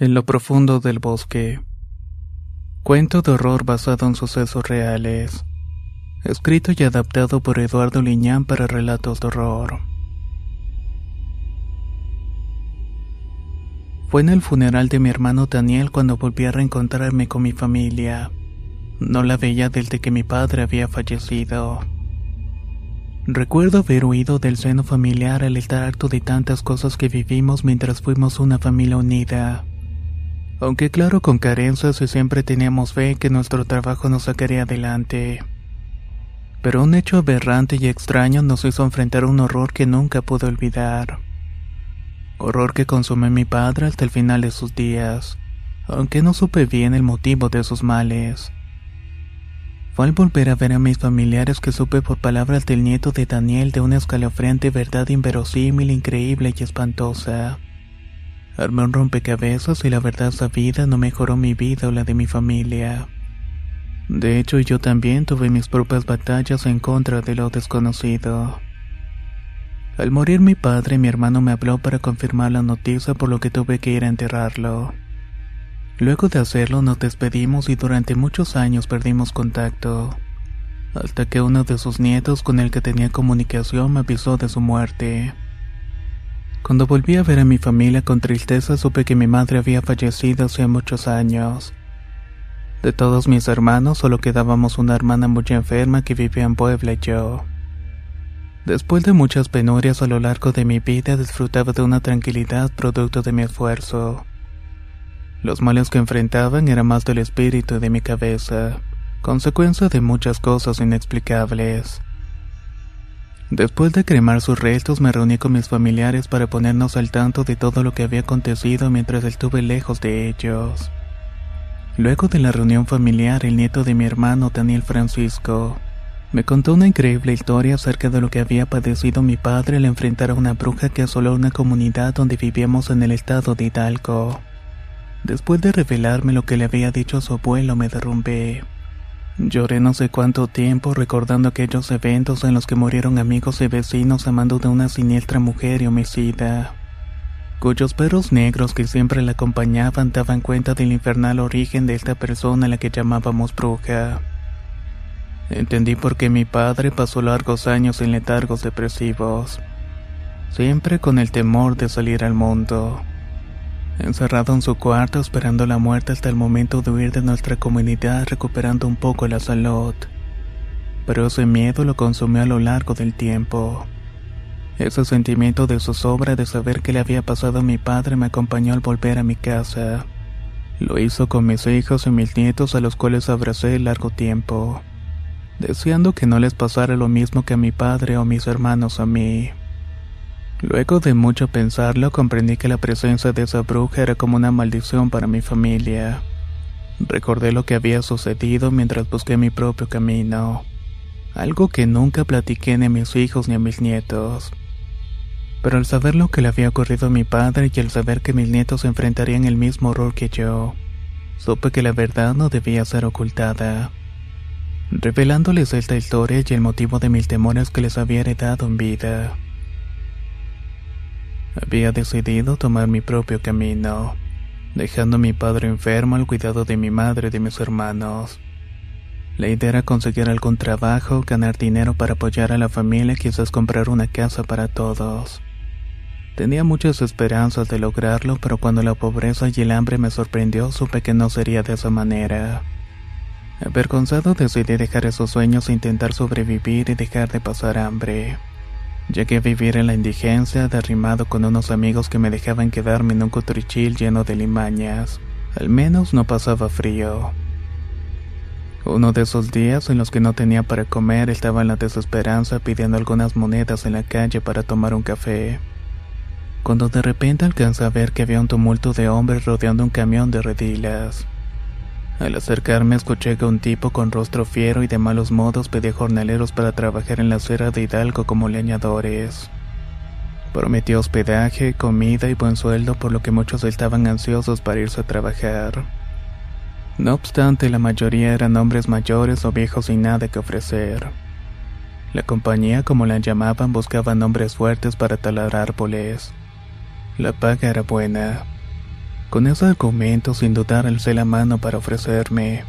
En lo profundo del bosque. Cuento de horror basado en sucesos reales. Escrito y adaptado por Eduardo Liñán para relatos de horror. Fue en el funeral de mi hermano Daniel cuando volví a reencontrarme con mi familia. No la veía desde que mi padre había fallecido. Recuerdo haber huido del seno familiar al estar harto de tantas cosas que vivimos mientras fuimos una familia unida. Aunque claro con carencias y siempre teníamos fe que nuestro trabajo nos sacaría adelante. Pero un hecho aberrante y extraño nos hizo enfrentar un horror que nunca pude olvidar. Horror que consumió mi padre hasta el final de sus días, aunque no supe bien el motivo de sus males. Fue al volver a ver a mis familiares que supe por palabras del nieto de Daniel de una escalofriante verdad inverosímil, increíble y espantosa. Armé un rompecabezas y la verdad sabida no mejoró mi vida o la de mi familia. De hecho, yo también tuve mis propias batallas en contra de lo desconocido. Al morir mi padre, mi hermano me habló para confirmar la noticia por lo que tuve que ir a enterrarlo. Luego de hacerlo nos despedimos y durante muchos años perdimos contacto, hasta que uno de sus nietos con el que tenía comunicación me avisó de su muerte. Cuando volví a ver a mi familia con tristeza supe que mi madre había fallecido hace muchos años. De todos mis hermanos solo quedábamos una hermana muy enferma que vivía en Puebla y yo. Después de muchas penurias a lo largo de mi vida disfrutaba de una tranquilidad producto de mi esfuerzo. Los males que enfrentaban eran más del espíritu de mi cabeza, consecuencia de muchas cosas inexplicables. Después de cremar sus restos me reuní con mis familiares para ponernos al tanto de todo lo que había acontecido mientras estuve lejos de ellos. Luego de la reunión familiar, el nieto de mi hermano Daniel Francisco me contó una increíble historia acerca de lo que había padecido mi padre al enfrentar a una bruja que asoló una comunidad donde vivíamos en el estado de Hidalgo. Después de revelarme lo que le había dicho a su abuelo, me derrumbé. Lloré no sé cuánto tiempo recordando aquellos eventos en los que murieron amigos y vecinos amando de una siniestra mujer y homicida, cuyos perros negros que siempre la acompañaban daban cuenta del infernal origen de esta persona a la que llamábamos bruja. Entendí por qué mi padre pasó largos años en letargos depresivos, siempre con el temor de salir al mundo encerrado en su cuarto esperando la muerte hasta el momento de huir de nuestra comunidad recuperando un poco la salud. Pero ese miedo lo consumió a lo largo del tiempo. Ese sentimiento de zozobra de saber qué le había pasado a mi padre me acompañó al volver a mi casa. Lo hizo con mis hijos y mis nietos a los cuales abracé largo tiempo, deseando que no les pasara lo mismo que a mi padre o mis hermanos a mí. Luego de mucho pensarlo, comprendí que la presencia de esa bruja era como una maldición para mi familia. Recordé lo que había sucedido mientras busqué mi propio camino, algo que nunca platiqué ni a mis hijos ni a mis nietos. Pero al saber lo que le había ocurrido a mi padre y al saber que mis nietos enfrentarían el mismo horror que yo, supe que la verdad no debía ser ocultada. Revelándoles esta historia y el motivo de mis temores que les había heredado en vida. Había decidido tomar mi propio camino, dejando a mi padre enfermo al cuidado de mi madre y de mis hermanos. La idea era conseguir algún trabajo, ganar dinero para apoyar a la familia y quizás comprar una casa para todos. Tenía muchas esperanzas de lograrlo, pero cuando la pobreza y el hambre me sorprendió, supe que no sería de esa manera. Avergonzado decidí dejar esos sueños e intentar sobrevivir y dejar de pasar hambre. Llegué a vivir en la indigencia, derrimado con unos amigos que me dejaban quedarme en un cotrichil lleno de limañas. Al menos no pasaba frío. Uno de esos días en los que no tenía para comer estaba en la desesperanza pidiendo algunas monedas en la calle para tomar un café. Cuando de repente alcanzé a ver que había un tumulto de hombres rodeando un camión de redilas. Al acercarme escuché que un tipo con rostro fiero y de malos modos pedía jornaleros para trabajar en la acera de Hidalgo como leñadores. Prometió hospedaje, comida y buen sueldo por lo que muchos estaban ansiosos para irse a trabajar. No obstante, la mayoría eran hombres mayores o viejos sin nada que ofrecer. La compañía, como la llamaban, buscaba hombres fuertes para talar árboles. La paga era buena. Con ese argumento, sin dudar, alcé la mano para ofrecerme,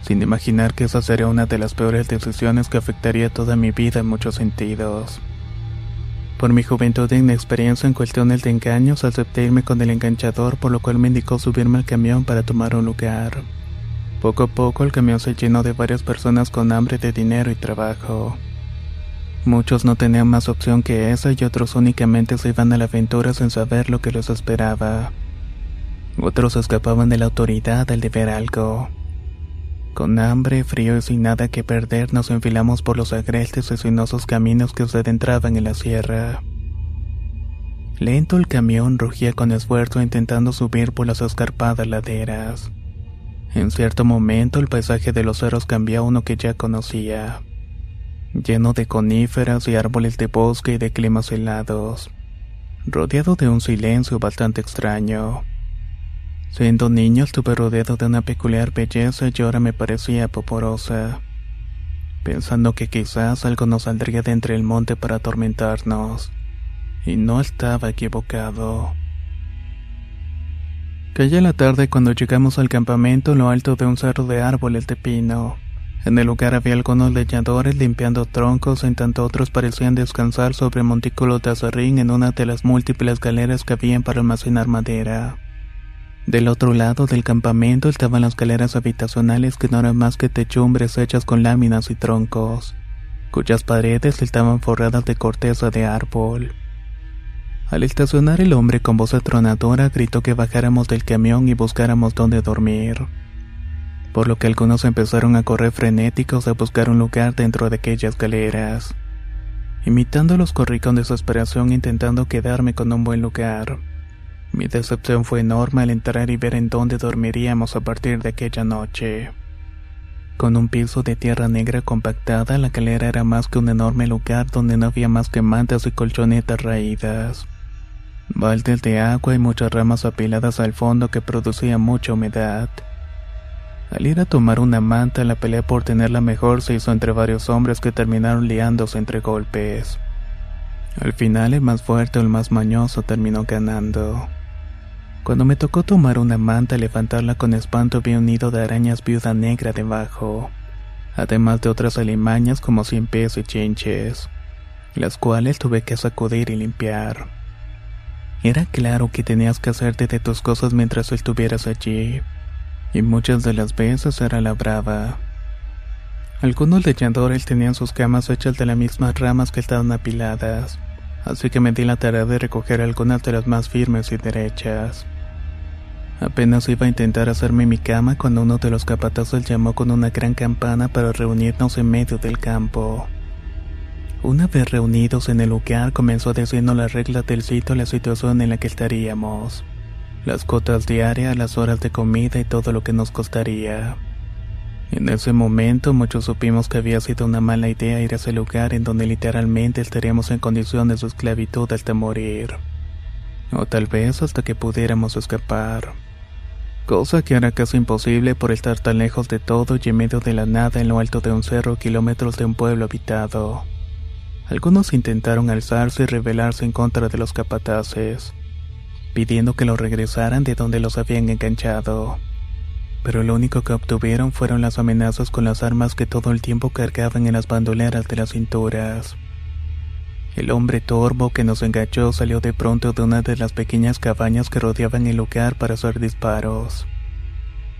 sin imaginar que esa sería una de las peores decisiones que afectaría toda mi vida en muchos sentidos. Por mi juventud e inexperiencia en cuestiones de engaños, acepté irme con el enganchador, por lo cual me indicó subirme al camión para tomar un lugar. Poco a poco el camión se llenó de varias personas con hambre de dinero y trabajo. Muchos no tenían más opción que esa y otros únicamente se iban a la aventura sin saber lo que los esperaba. Otros escapaban de la autoridad al deber algo. Con hambre, frío y sin nada que perder, nos enfilamos por los agrestes y sinuosos caminos que se adentraban en la sierra. Lento el camión rugía con esfuerzo intentando subir por las escarpadas laderas. En cierto momento el paisaje de los cerros cambió a uno que ya conocía, lleno de coníferas y árboles de bosque y de climas helados, rodeado de un silencio bastante extraño. Siendo niño estuve rodeado de una peculiar belleza y ahora me parecía poporosa, pensando que quizás algo nos saldría de entre el monte para atormentarnos. Y no estaba equivocado. Caía la tarde cuando llegamos al campamento en lo alto de un cerro de árboles de pino. En el lugar había algunos leñadores limpiando troncos, en tanto otros parecían descansar sobre montículos de acerrín en una de las múltiples galeras que habían para almacenar madera. Del otro lado del campamento estaban las galeras habitacionales que no eran más que techumbres hechas con láminas y troncos, cuyas paredes estaban forradas de corteza de árbol. Al estacionar el hombre con voz atronadora gritó que bajáramos del camión y buscáramos dónde dormir, por lo que algunos empezaron a correr frenéticos a buscar un lugar dentro de aquellas galeras. Imitándolos corrí con desesperación intentando quedarme con un buen lugar. Mi decepción fue enorme al entrar y ver en dónde dormiríamos a partir de aquella noche. Con un piso de tierra negra compactada, la calera era más que un enorme lugar donde no había más que mantas y colchonetas raídas. Baldes de agua y muchas ramas apiladas al fondo que producían mucha humedad. Al ir a tomar una manta, la pelea por tenerla mejor se hizo entre varios hombres que terminaron liándose entre golpes. Al final, el más fuerte o el más mañoso terminó ganando. Cuando me tocó tomar una manta y levantarla con espanto vi un nido de arañas viuda negra debajo, además de otras alimañas como cien pies y chinches, las cuales tuve que sacudir y limpiar. Era claro que tenías que hacerte de tus cosas mientras estuvieras allí, y muchas de las veces era la brava. Algunos leñadores tenían sus camas hechas de las mismas ramas que estaban apiladas, así que me di la tarea de recoger algunas de las más firmes y derechas. Apenas iba a intentar hacerme mi cama cuando uno de los capatazos llamó con una gran campana para reunirnos en medio del campo. Una vez reunidos en el lugar comenzó a decirnos las reglas del sitio la situación en la que estaríamos, las cotas diarias, las horas de comida y todo lo que nos costaría. En ese momento muchos supimos que había sido una mala idea ir a ese lugar en donde literalmente estaríamos en condiciones de esclavitud hasta morir. O tal vez hasta que pudiéramos escapar cosa que era casi imposible por estar tan lejos de todo y en medio de la nada en lo alto de un cerro kilómetros de un pueblo habitado. Algunos intentaron alzarse y rebelarse en contra de los capataces, pidiendo que los regresaran de donde los habían enganchado. Pero lo único que obtuvieron fueron las amenazas con las armas que todo el tiempo cargaban en las bandoleras de las cinturas. El hombre torvo que nos enganchó salió de pronto de una de las pequeñas cabañas que rodeaban el lugar para hacer disparos.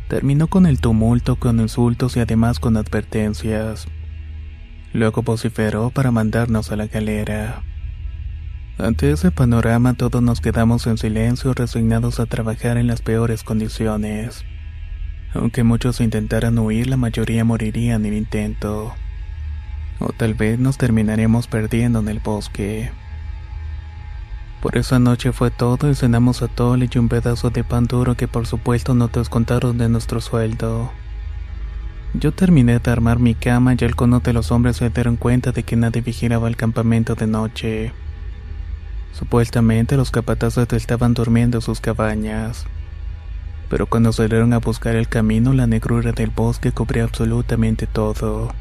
Terminó con el tumulto, con insultos y además con advertencias. Luego vociferó para mandarnos a la galera. Ante ese panorama todos nos quedamos en silencio resignados a trabajar en las peores condiciones. Aunque muchos intentaran huir, la mayoría moriría en el intento. O tal vez nos terminaremos perdiendo en el bosque. Por esa noche fue todo y cenamos atole y un pedazo de pan duro que por supuesto no te descontaron de nuestro sueldo. Yo terminé de armar mi cama y algunos de los hombres se dieron cuenta de que nadie vigilaba el campamento de noche. Supuestamente los capatazes estaban durmiendo en sus cabañas. Pero cuando salieron a buscar el camino, la negrura del bosque cubría absolutamente todo,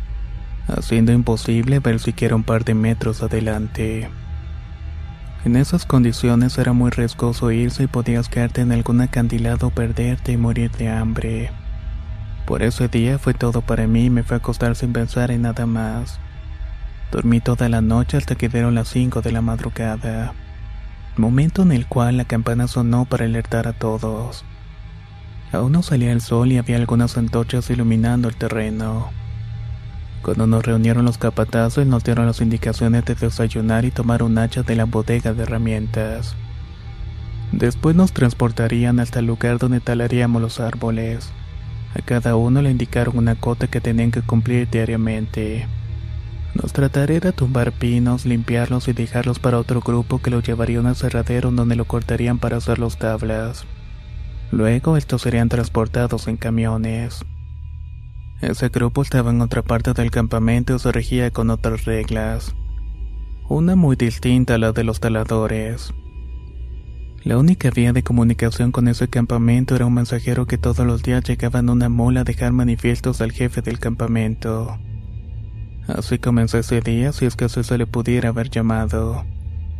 haciendo imposible ver siquiera un par de metros adelante. En esas condiciones era muy riesgoso irse y podías quedarte en algún acantilado, perderte y morir de hambre. Por ese día fue todo para mí y me fue a acostar sin pensar en nada más. Dormí toda la noche hasta que dieron las 5 de la madrugada, momento en el cual la campana sonó para alertar a todos. Aún no salía el sol y había algunas antorchas iluminando el terreno. Cuando nos reunieron los capatazos nos dieron las indicaciones de desayunar y tomar un hacha de la bodega de herramientas. Después nos transportarían hasta el lugar donde talaríamos los árboles. A cada uno le indicaron una cota que tenían que cumplir diariamente. Nos trataré era tumbar pinos, limpiarlos y dejarlos para otro grupo que lo llevaría a un aserradero donde lo cortarían para hacer los tablas. Luego estos serían transportados en camiones. Ese grupo estaba en otra parte del campamento y se regía con otras reglas. Una muy distinta a la de los taladores. La única vía de comunicación con ese campamento era un mensajero que todos los días llegaba en una mula a dejar manifiestos al jefe del campamento. Así comenzó ese día, si es que se le pudiera haber llamado,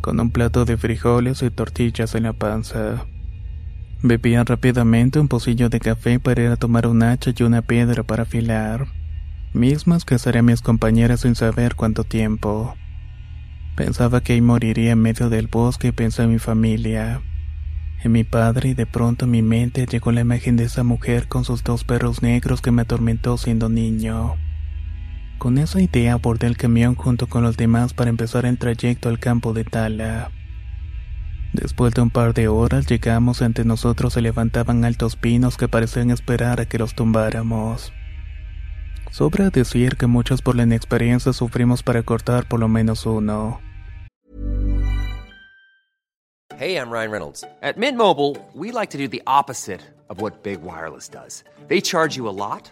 con un plato de frijoles y tortillas en la panza. Bebía rápidamente un pocillo de café para ir a tomar un hacha y una piedra para afilar, mismas que a mis compañeras sin saber cuánto tiempo. Pensaba que ahí moriría en medio del bosque y pensé en mi familia, en mi padre y de pronto mi mente llegó la imagen de esa mujer con sus dos perros negros que me atormentó siendo niño. Con esa idea abordé el camión junto con los demás para empezar el trayecto al campo de Tala. Después de un par de horas llegamos ante nosotros se levantaban altos pinos que parecían esperar a que los tumbáramos. Sobra decir que muchos por la inexperiencia sufrimos para cortar por lo menos uno. Hey, I'm Ryan Reynolds. At Mint Mobile, we like to do the opposite of what Big Wireless does. They charge you a lot,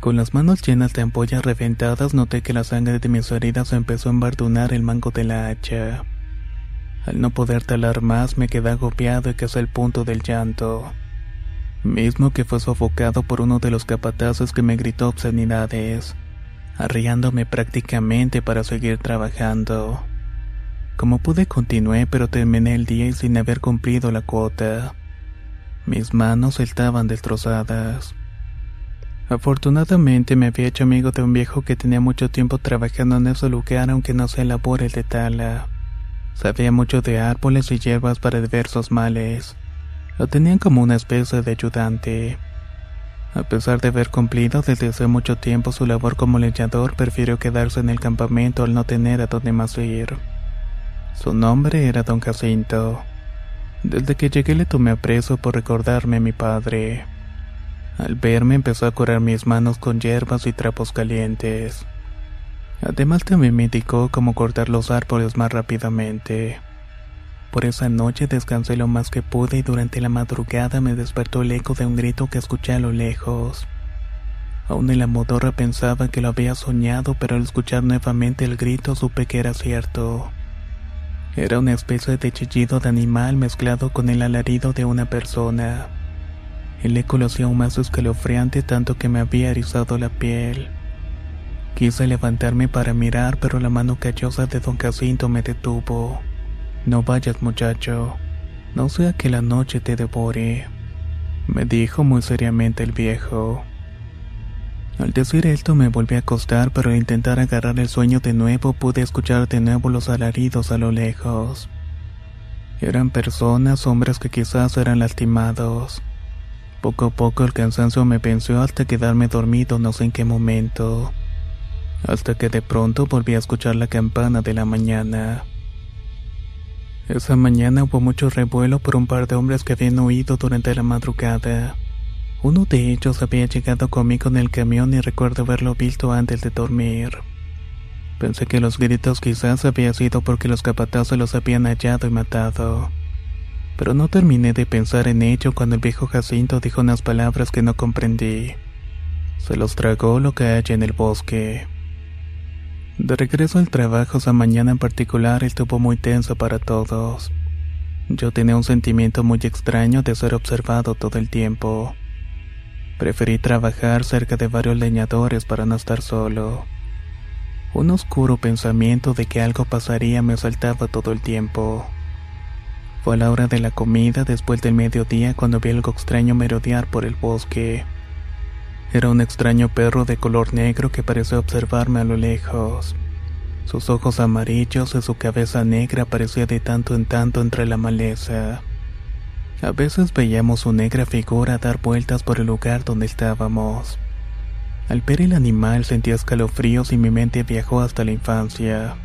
Con las manos llenas de ampollas reventadas noté que la sangre de mis heridas empezó a embardunar el mango de la hacha. Al no poder talar más me quedé agobiado y casi al punto del llanto. Mismo que fue sofocado por uno de los capataces que me gritó obscenidades, arriándome prácticamente para seguir trabajando. Como pude continué pero terminé el día y sin haber cumplido la cuota. Mis manos estaban destrozadas. Afortunadamente me había hecho amigo de un viejo que tenía mucho tiempo trabajando en ese lugar aunque no se labores de tala. Sabía mucho de árboles y hierbas para diversos males. Lo tenían como una especie de ayudante. A pesar de haber cumplido desde hace mucho tiempo su labor como leñador, prefirió quedarse en el campamento al no tener a dónde más ir. Su nombre era Don Jacinto. Desde que llegué le tomé aprecio por recordarme a mi padre. Al verme empezó a curar mis manos con hierbas y trapos calientes. Además también me indicó cómo cortar los árboles más rápidamente. Por esa noche descansé lo más que pude y durante la madrugada me despertó el eco de un grito que escuché a lo lejos. Aún en la modorra pensaba que lo había soñado, pero al escuchar nuevamente el grito supe que era cierto. Era una especie de chillido de animal mezclado con el alarido de una persona. El eco lo hacía aún más escalofriante tanto que me había erizado la piel. Quise levantarme para mirar, pero la mano callosa de don Jacinto me detuvo. No vayas, muchacho. No sea que la noche te devore, me dijo muy seriamente el viejo. Al decir esto me volví a acostar, pero al intentar agarrar el sueño de nuevo pude escuchar de nuevo los alaridos a lo lejos. Eran personas, hombres que quizás eran lastimados. Poco a poco el cansancio me venció hasta quedarme dormido no sé en qué momento. Hasta que de pronto volví a escuchar la campana de la mañana. Esa mañana hubo mucho revuelo por un par de hombres que habían huido durante la madrugada. Uno de ellos había llegado conmigo en el camión y recuerdo haberlo visto antes de dormir. Pensé que los gritos quizás había sido porque los capatazos los habían hallado y matado pero no terminé de pensar en ello cuando el viejo Jacinto dijo unas palabras que no comprendí. Se los tragó lo que hay en el bosque. De regreso al trabajo esa mañana en particular estuvo muy tenso para todos. Yo tenía un sentimiento muy extraño de ser observado todo el tiempo. Preferí trabajar cerca de varios leñadores para no estar solo. Un oscuro pensamiento de que algo pasaría me asaltaba todo el tiempo. Fue a la hora de la comida después del mediodía cuando vi algo extraño merodear por el bosque. Era un extraño perro de color negro que pareció observarme a lo lejos. Sus ojos amarillos y su cabeza negra aparecía de tanto en tanto entre la maleza. A veces veíamos su negra figura dar vueltas por el lugar donde estábamos. Al ver el animal sentí escalofríos y mi mente viajó hasta la infancia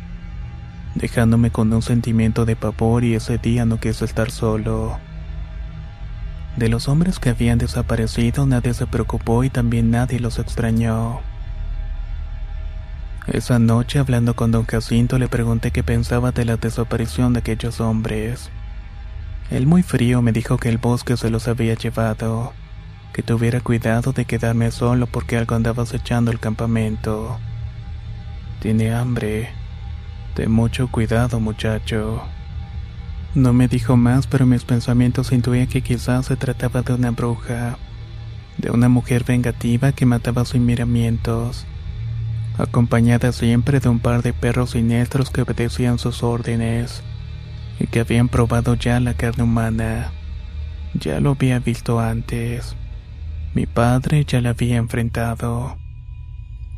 dejándome con un sentimiento de pavor y ese día no quise estar solo. De los hombres que habían desaparecido nadie se preocupó y también nadie los extrañó. Esa noche hablando con don Jacinto le pregunté qué pensaba de la desaparición de aquellos hombres. Él muy frío me dijo que el bosque se los había llevado, que tuviera cuidado de quedarme solo porque algo andaba acechando el campamento. Tiene hambre, Ten mucho cuidado, muchacho. No me dijo más, pero mis pensamientos intuían que quizás se trataba de una bruja, de una mujer vengativa que mataba sin miramientos, acompañada siempre de un par de perros siniestros que obedecían sus órdenes y que habían probado ya la carne humana. Ya lo había visto antes. Mi padre ya la había enfrentado.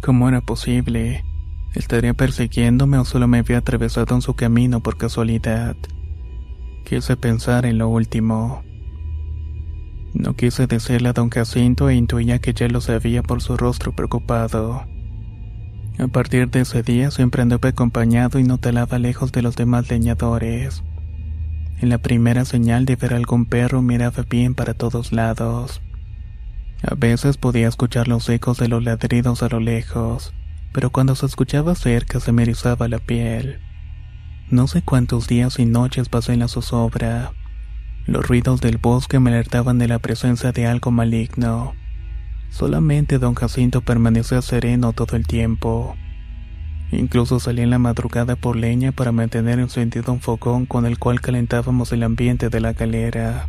¿Cómo era posible? ¿Estaría persiguiéndome o solo me había atravesado en su camino por casualidad? Quise pensar en lo último. No quise decirle a don Jacinto e intuía que ya lo sabía por su rostro preocupado. A partir de ese día siempre anduve acompañado y no talaba lejos de los demás leñadores. En la primera señal de ver algún perro miraba bien para todos lados. A veces podía escuchar los ecos de los ladridos a lo lejos, pero cuando se escuchaba cerca se me erizaba la piel. No sé cuántos días y noches pasé en la zozobra. Los ruidos del bosque me alertaban de la presencia de algo maligno. Solamente don Jacinto permanecía sereno todo el tiempo. Incluso salí en la madrugada por leña para mantener encendido un fogón con el cual calentábamos el ambiente de la galera.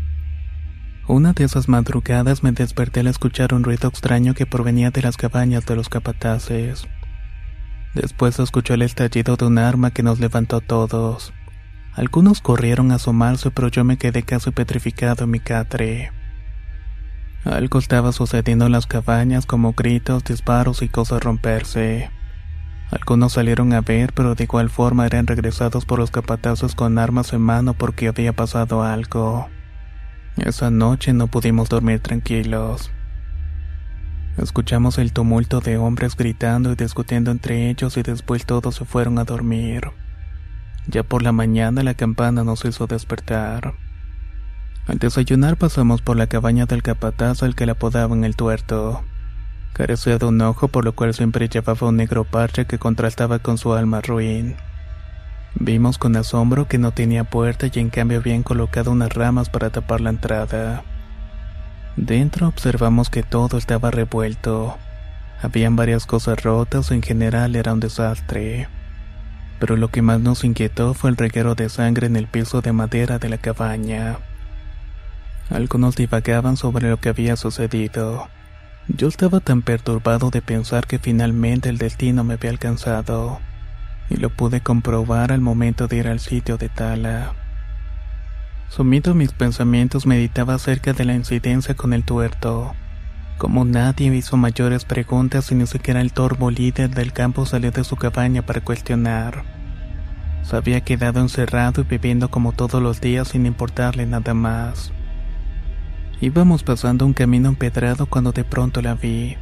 Una de esas madrugadas me desperté al escuchar un ruido extraño que provenía de las cabañas de los capataces. Después escuchó el estallido de un arma que nos levantó a todos. Algunos corrieron a asomarse, pero yo me quedé casi petrificado en mi catre. Algo estaba sucediendo en las cabañas, como gritos, disparos y cosas romperse. Algunos salieron a ver, pero de igual forma eran regresados por los capatazos con armas en mano porque había pasado algo. Esa noche no pudimos dormir tranquilos. Escuchamos el tumulto de hombres gritando y discutiendo entre ellos y después todos se fueron a dormir. Ya por la mañana la campana nos hizo despertar. Al desayunar pasamos por la cabaña del capataz al que le apodaban el tuerto. Carecía de un ojo por lo cual siempre llevaba un negro parche que contrastaba con su alma ruin. Vimos con asombro que no tenía puerta y en cambio habían colocado unas ramas para tapar la entrada. Dentro observamos que todo estaba revuelto. Habían varias cosas rotas, en general era un desastre. Pero lo que más nos inquietó fue el reguero de sangre en el piso de madera de la cabaña. Algunos divagaban sobre lo que había sucedido. Yo estaba tan perturbado de pensar que finalmente el destino me había alcanzado, y lo pude comprobar al momento de ir al sitio de Tala. Sumido en mis pensamientos meditaba acerca de la incidencia con el tuerto. Como nadie hizo mayores preguntas y ni siquiera el torbo líder del campo salió de su cabaña para cuestionar. Se había quedado encerrado y viviendo como todos los días sin importarle nada más. Íbamos pasando un camino empedrado cuando de pronto la vi.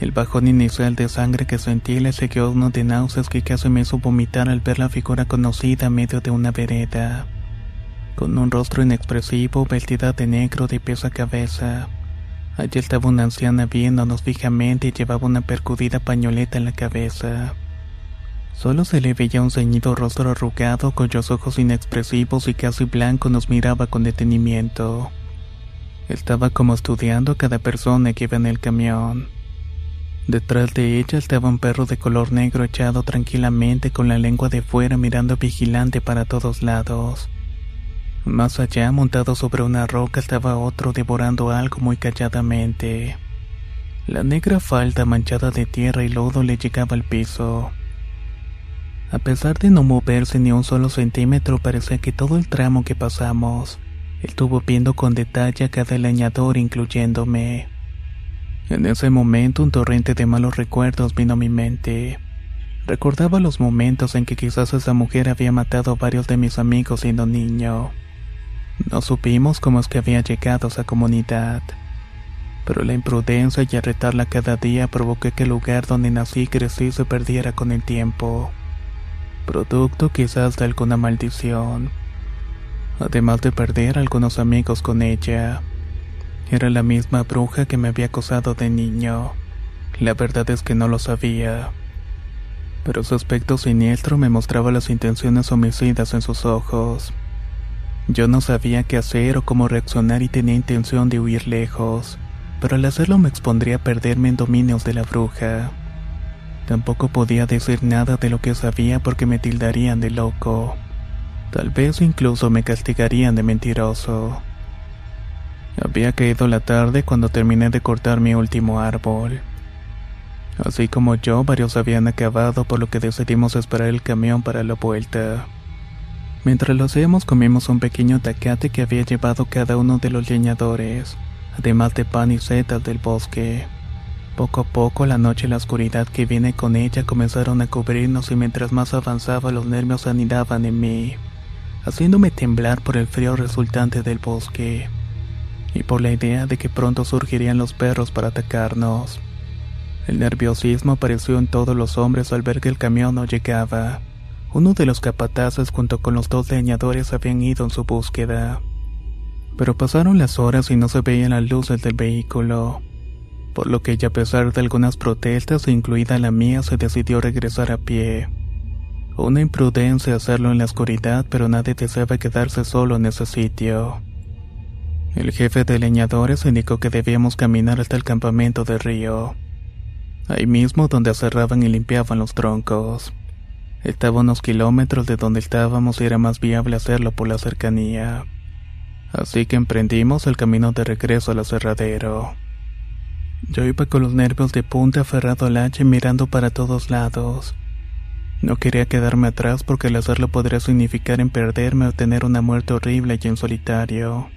El bajón inicial de sangre que sentí le siguió uno de náuseas que casi me hizo vomitar al ver la figura conocida a medio de una vereda con un rostro inexpresivo, vestida de negro de pies a cabeza. Allí estaba una anciana viéndonos fijamente y llevaba una percudida pañoleta en la cabeza. Solo se le veía un ceñido rostro arrugado cuyos ojos inexpresivos y casi blancos nos miraba con detenimiento. Estaba como estudiando a cada persona que iba en el camión. Detrás de ella estaba un perro de color negro echado tranquilamente con la lengua de fuera mirando vigilante para todos lados. Más allá, montado sobre una roca, estaba otro devorando algo muy calladamente. La negra falda manchada de tierra y lodo le llegaba al piso. A pesar de no moverse ni un solo centímetro, parecía que todo el tramo que pasamos estuvo viendo con detalle a cada leñador, incluyéndome. En ese momento, un torrente de malos recuerdos vino a mi mente. Recordaba los momentos en que quizás esa mujer había matado a varios de mis amigos siendo niño. No supimos cómo es que había llegado a esa comunidad. Pero la imprudencia y arretarla cada día provocó que el lugar donde nací y crecí se perdiera con el tiempo. Producto quizás de alguna maldición. Además de perder algunos amigos con ella. Era la misma bruja que me había acosado de niño. La verdad es que no lo sabía. Pero su aspecto siniestro me mostraba las intenciones homicidas en sus ojos. Yo no sabía qué hacer o cómo reaccionar y tenía intención de huir lejos, pero al hacerlo me expondría a perderme en dominios de la bruja. Tampoco podía decir nada de lo que sabía porque me tildarían de loco. Tal vez incluso me castigarían de mentiroso. Había caído la tarde cuando terminé de cortar mi último árbol. Así como yo, varios habían acabado por lo que decidimos esperar el camión para la vuelta. Mientras lo hacíamos comimos un pequeño tacate que había llevado cada uno de los leñadores, además de pan y setas del bosque. Poco a poco la noche y la oscuridad que viene con ella comenzaron a cubrirnos y mientras más avanzaba los nervios anidaban en mí, haciéndome temblar por el frío resultante del bosque y por la idea de que pronto surgirían los perros para atacarnos. El nerviosismo apareció en todos los hombres al ver que el camión no llegaba. Uno de los capataces junto con los dos leñadores habían ido en su búsqueda. Pero pasaron las horas y no se veían las luces del vehículo, por lo que ella a pesar de algunas protestas, incluida la mía, se decidió regresar a pie. Una imprudencia hacerlo en la oscuridad, pero nadie deseaba quedarse solo en ese sitio. El jefe de leñadores indicó que debíamos caminar hasta el campamento de río, ahí mismo donde aserraban y limpiaban los troncos. Estaba unos kilómetros de donde estábamos y era más viable hacerlo por la cercanía. Así que emprendimos el camino de regreso al aserradero. Yo iba con los nervios de punta aferrado al hacha y mirando para todos lados. No quería quedarme atrás porque el hacerlo podría significar en perderme o tener una muerte horrible y en solitario.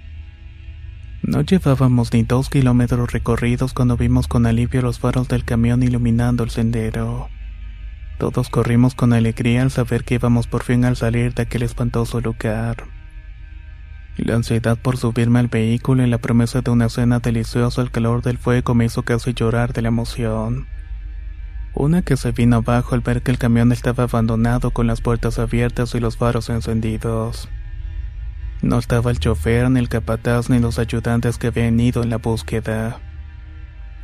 No llevábamos ni dos kilómetros recorridos cuando vimos con alivio los faros del camión iluminando el sendero. Todos corrimos con alegría al saber que íbamos por fin al salir de aquel espantoso lugar. La ansiedad por subirme al vehículo y la promesa de una cena deliciosa al calor del fuego me hizo casi llorar de la emoción. Una que se vino abajo al ver que el camión estaba abandonado con las puertas abiertas y los faros encendidos. No estaba el chofer, ni el capataz, ni los ayudantes que habían ido en la búsqueda.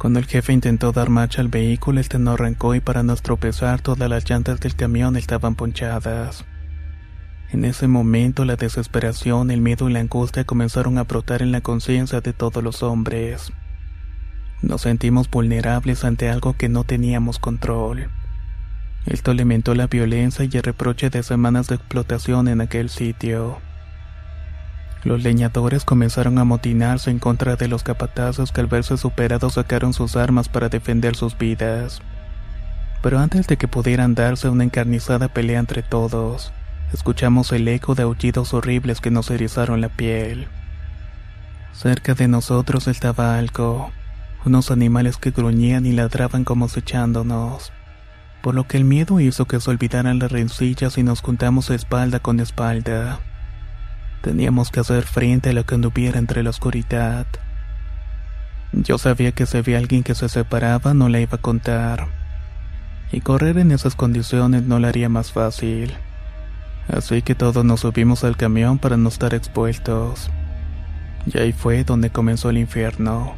Cuando el jefe intentó dar marcha al vehículo, este no arrancó y para nuestro pesar todas las llantas del camión estaban ponchadas. En ese momento la desesperación, el miedo y la angustia comenzaron a brotar en la conciencia de todos los hombres. Nos sentimos vulnerables ante algo que no teníamos control. Esto alimentó la violencia y el reproche de semanas de explotación en aquel sitio. Los leñadores comenzaron a amotinarse en contra de los capatazos que al verse superados sacaron sus armas para defender sus vidas. Pero antes de que pudieran darse una encarnizada pelea entre todos, escuchamos el eco de aullidos horribles que nos erizaron la piel. Cerca de nosotros estaba algo, unos animales que gruñían y ladraban como acechándonos, por lo que el miedo hizo que se olvidaran las rencillas y nos juntamos espalda con espalda. Teníamos que hacer frente a lo que anduviera entre la oscuridad. Yo sabía que si había alguien que se separaba no la iba a contar. Y correr en esas condiciones no la haría más fácil. Así que todos nos subimos al camión para no estar expuestos. Y ahí fue donde comenzó el infierno.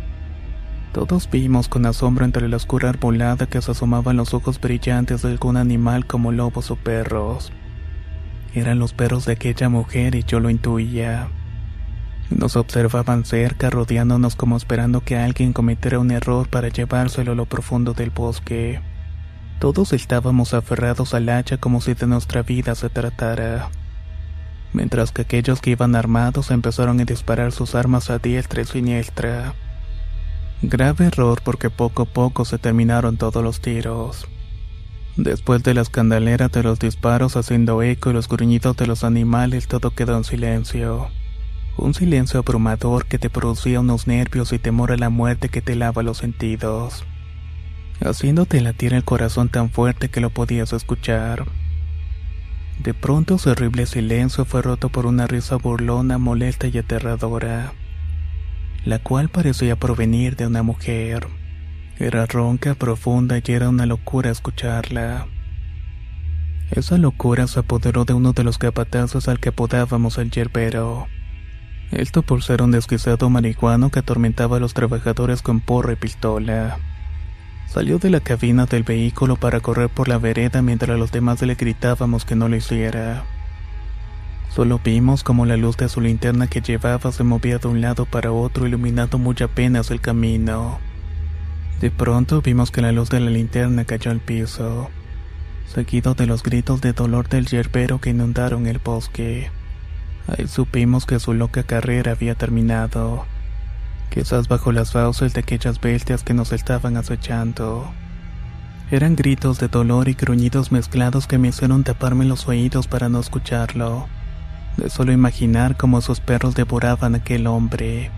Todos vimos con asombro entre la oscura arbolada que se asomaban los ojos brillantes de algún animal como lobos o perros. Eran los perros de aquella mujer y yo lo intuía. Nos observaban cerca, rodeándonos como esperando que alguien cometiera un error para llevárselo a lo profundo del bosque. Todos estábamos aferrados al hacha como si de nuestra vida se tratara. Mientras que aquellos que iban armados empezaron a disparar sus armas a diestra y siniestra. Grave error porque poco a poco se terminaron todos los tiros. Después de la escandalera de los disparos haciendo eco y los gruñidos de los animales, todo quedó en silencio. Un silencio abrumador que te producía unos nervios y temor a la muerte que te lava los sentidos, haciéndote latir el corazón tan fuerte que lo podías escuchar. De pronto ese horrible silencio fue roto por una risa burlona, molesta y aterradora, la cual parecía provenir de una mujer. Era ronca, profunda y era una locura escucharla. Esa locura se apoderó de uno de los capatazos al que apodábamos el yerbero. Esto por ser un desquiciado marihuano que atormentaba a los trabajadores con porra y pistola. Salió de la cabina del vehículo para correr por la vereda mientras los demás le gritábamos que no lo hiciera. Solo vimos como la luz de su linterna que llevaba se movía de un lado para otro iluminando muy apenas el camino. De pronto vimos que la luz de la linterna cayó al piso, seguido de los gritos de dolor del yerbero que inundaron el bosque. Ahí supimos que su loca carrera había terminado, quizás bajo las fauces de aquellas bestias que nos estaban acechando. Eran gritos de dolor y gruñidos mezclados que me hicieron taparme los oídos para no escucharlo, de solo imaginar cómo esos perros devoraban a aquel hombre.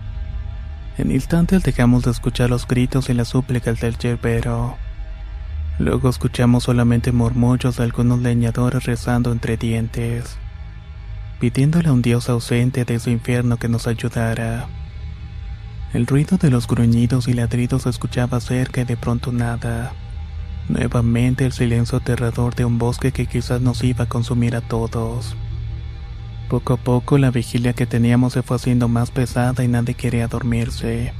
En instantes dejamos de escuchar los gritos y las súplicas del yerbero. Luego escuchamos solamente murmullos de algunos leñadores rezando entre dientes, pidiéndole a un dios ausente de su infierno que nos ayudara. El ruido de los gruñidos y ladridos se escuchaba cerca y de pronto nada. Nuevamente el silencio aterrador de un bosque que quizás nos iba a consumir a todos. Poco a poco la vigilia que teníamos se fue haciendo más pesada y nadie quería dormirse.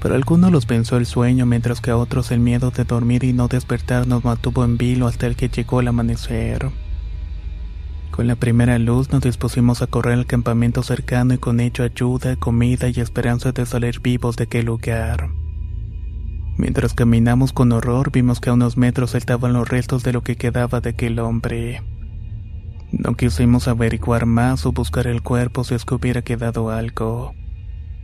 Pero algunos los pensó el sueño mientras que a otros el miedo de dormir y no despertar nos mantuvo en vilo hasta el que llegó el amanecer. Con la primera luz nos dispusimos a correr al campamento cercano y con ello ayuda, comida y esperanza de salir vivos de aquel lugar. Mientras caminamos con horror vimos que a unos metros saltaban los restos de lo que quedaba de aquel hombre. No quisimos averiguar más o buscar el cuerpo si es que hubiera quedado algo.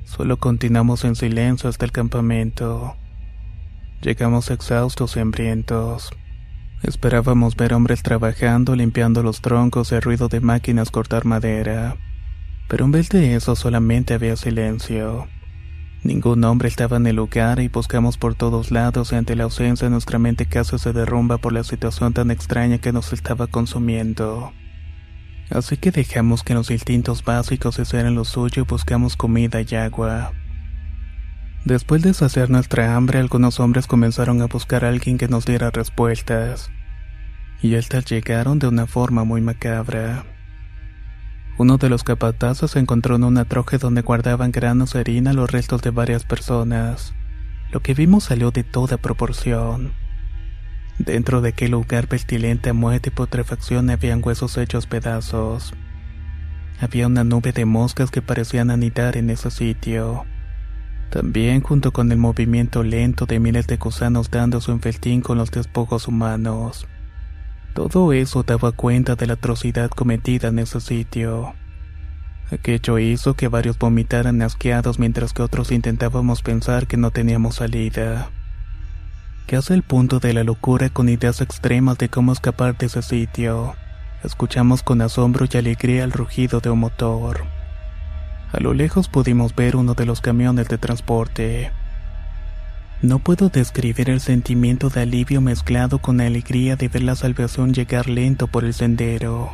Solo continuamos en silencio hasta el campamento. Llegamos exhaustos y hambrientos. Esperábamos ver hombres trabajando, limpiando los troncos y el ruido de máquinas cortar madera. Pero en vez de eso solamente había silencio. Ningún hombre estaba en el lugar y buscamos por todos lados y ante la ausencia nuestra mente casi se derrumba por la situación tan extraña que nos estaba consumiendo. Así que dejamos que los instintos básicos hicieran lo suyo y buscamos comida y agua. Después de saciar nuestra hambre, algunos hombres comenzaron a buscar a alguien que nos diera respuestas. Y estas llegaron de una forma muy macabra. Uno de los capatazos encontró en una troje donde guardaban granos de harina los restos de varias personas. Lo que vimos salió de toda proporción. Dentro de aquel lugar pestilente muerte y putrefacción habían huesos hechos pedazos. Había una nube de moscas que parecían anidar en ese sitio. También junto con el movimiento lento de miles de gusanos dando su festín con los despojos humanos. Todo eso daba cuenta de la atrocidad cometida en ese sitio. Aquello hizo que varios vomitaran asqueados mientras que otros intentábamos pensar que no teníamos salida que hace el punto de la locura con ideas extremas de cómo escapar de ese sitio. Escuchamos con asombro y alegría el rugido de un motor. A lo lejos pudimos ver uno de los camiones de transporte. No puedo describir el sentimiento de alivio mezclado con la alegría de ver la salvación llegar lento por el sendero.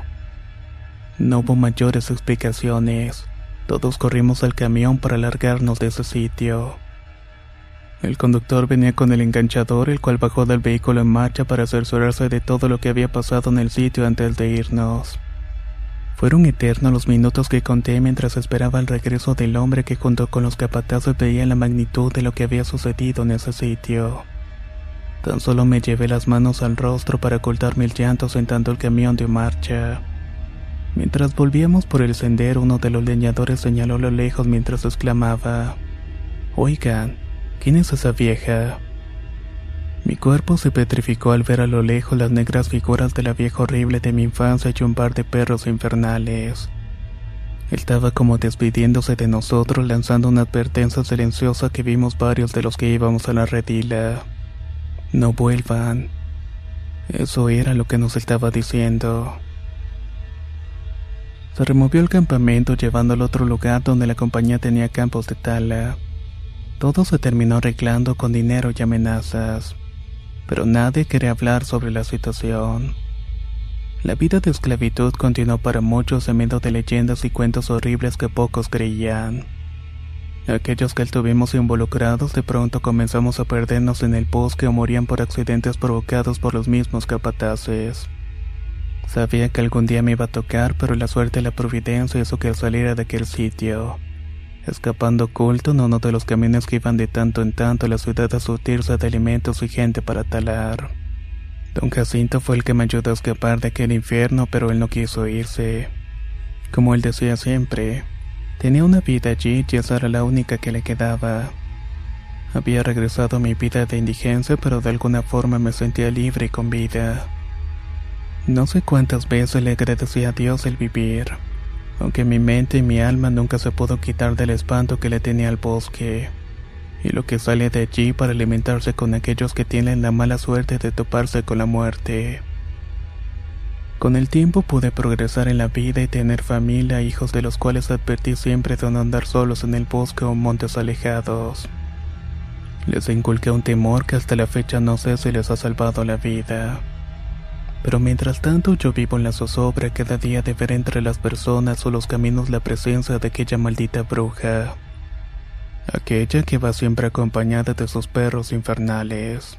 No hubo mayores explicaciones. Todos corrimos al camión para largarnos de ese sitio. El conductor venía con el enganchador, el cual bajó del vehículo en marcha para cerciorarse de todo lo que había pasado en el sitio antes de irnos. Fueron eternos los minutos que conté mientras esperaba el regreso del hombre que junto con los capatazos veía la magnitud de lo que había sucedido en ese sitio. Tan solo me llevé las manos al rostro para ocultar mis llantos sentando el camión de marcha. Mientras volvíamos por el sendero, uno de los leñadores señaló a lo lejos mientras exclamaba: Oigan, ¿Quién es esa vieja? Mi cuerpo se petrificó al ver a lo lejos las negras figuras de la vieja horrible de mi infancia y un par de perros infernales. Estaba como despidiéndose de nosotros lanzando una advertencia silenciosa que vimos varios de los que íbamos a la redila. No vuelvan. Eso era lo que nos estaba diciendo. Se removió el campamento llevando al otro lugar donde la compañía tenía campos de tala. Todo se terminó arreglando con dinero y amenazas, pero nadie quería hablar sobre la situación. La vida de esclavitud continuó para muchos en medio de leyendas y cuentos horribles que pocos creían. Aquellos que estuvimos involucrados de pronto comenzamos a perdernos en el bosque o morían por accidentes provocados por los mismos capataces. Sabía que algún día me iba a tocar, pero la suerte y la providencia hizo que saliera de aquel sitio escapando oculto en uno de los caminos que iban de tanto en tanto a la ciudad a surtirse de alimentos y gente para talar. Don Jacinto fue el que me ayudó a escapar de aquel infierno, pero él no quiso irse. Como él decía siempre, tenía una vida allí y esa era la única que le quedaba. Había regresado a mi vida de indigencia, pero de alguna forma me sentía libre y con vida. No sé cuántas veces le agradecí a Dios el vivir aunque mi mente y mi alma nunca se pudo quitar del espanto que le tenía al bosque, y lo que sale de allí para alimentarse con aquellos que tienen la mala suerte de toparse con la muerte. Con el tiempo pude progresar en la vida y tener familia, hijos de los cuales advertí siempre de no andar solos en el bosque o montes alejados. Les inculqué un temor que hasta la fecha no sé si les ha salvado la vida. Pero mientras tanto yo vivo en la zozobra cada día de ver entre las personas o los caminos la presencia de aquella maldita bruja. Aquella que va siempre acompañada de sus perros infernales.